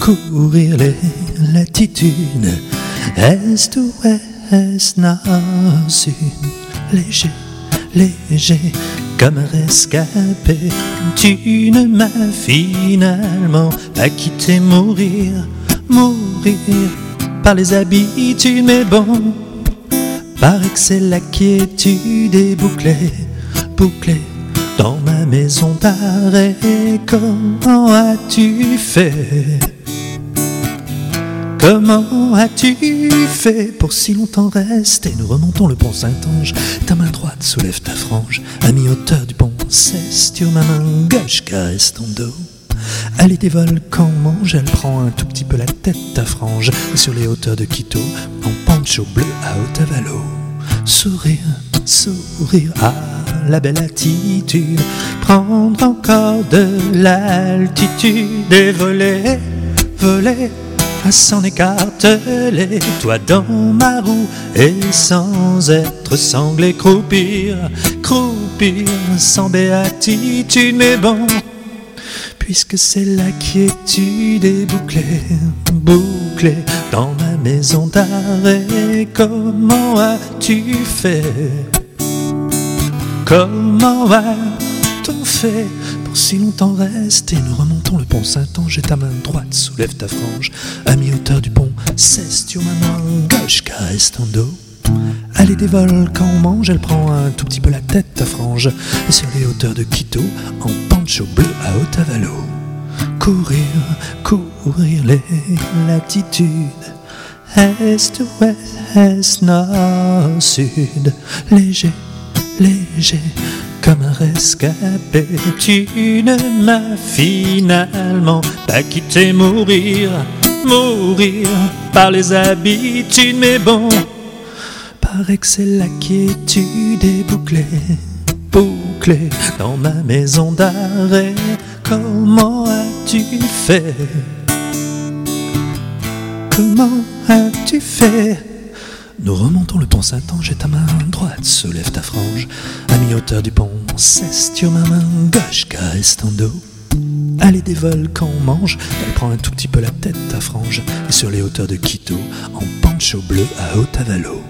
courir les latitudes, est ou ouest, nord, sud, léger, léger, comme rescapé. Tu ne m'as finalement pas quitté mourir, mourir par les habitudes, mais bon, paraît que c'est la quiétude est bouclée, bouclée dans ma maison d'arrêt. Comment as-tu fait Comment as-tu fait pour si longtemps rester? Nous remontons le pont Saint-Ange. Ta main droite soulève ta frange. À mi-hauteur du pont Cestio, ma main? Gauche caresse ton dos. Elle est des volcans mange, elle prend un tout petit peu la tête ta frange. Sur les hauteurs de Quito, en pancho bleu à Otavalo. Sourire, sourire à la belle attitude. Prendre encore de l'altitude et voler, voler à s'en écarteler, toi dans ma roue, et sans être sanglé, croupir, croupir, sans béatitude, mais bon, puisque c'est la quiétude est bouclée, bouclée dans ma maison d'arrêt, comment as-tu fait? Comment as-tu fait? Si longtemps rester Nous remontons le pont Saint-Ange et ta main droite soulève ta frange. À mi-hauteur du pont, cesse ma main gauche caresse ton dos. Est des volcans mange, elle prend un tout petit peu la tête ta frange. Et sur les hauteurs de Quito, en pancho bleu à Otavalo. Courir, courir les latitudes. Est, ouest, est, nord, sud. Léger, léger, comme un rescapé. Tu ne m'as finalement pas quitté mourir, mourir par les habitudes, mais bon, que c'est la quiétude est bouclée, bouclée dans ma maison d'arrêt. Comment as-tu fait? Comment as-tu fait? Nous remontons le pont Saint-Ange et ta main droite soulève ta frange. À mi-hauteur du pont, cestio ma main gauche caresse ton dos. Allez des volcans mange, elle prend un tout petit peu la tête ta frange. Et sur les hauteurs de Quito, en pancho bleu à Otavalo.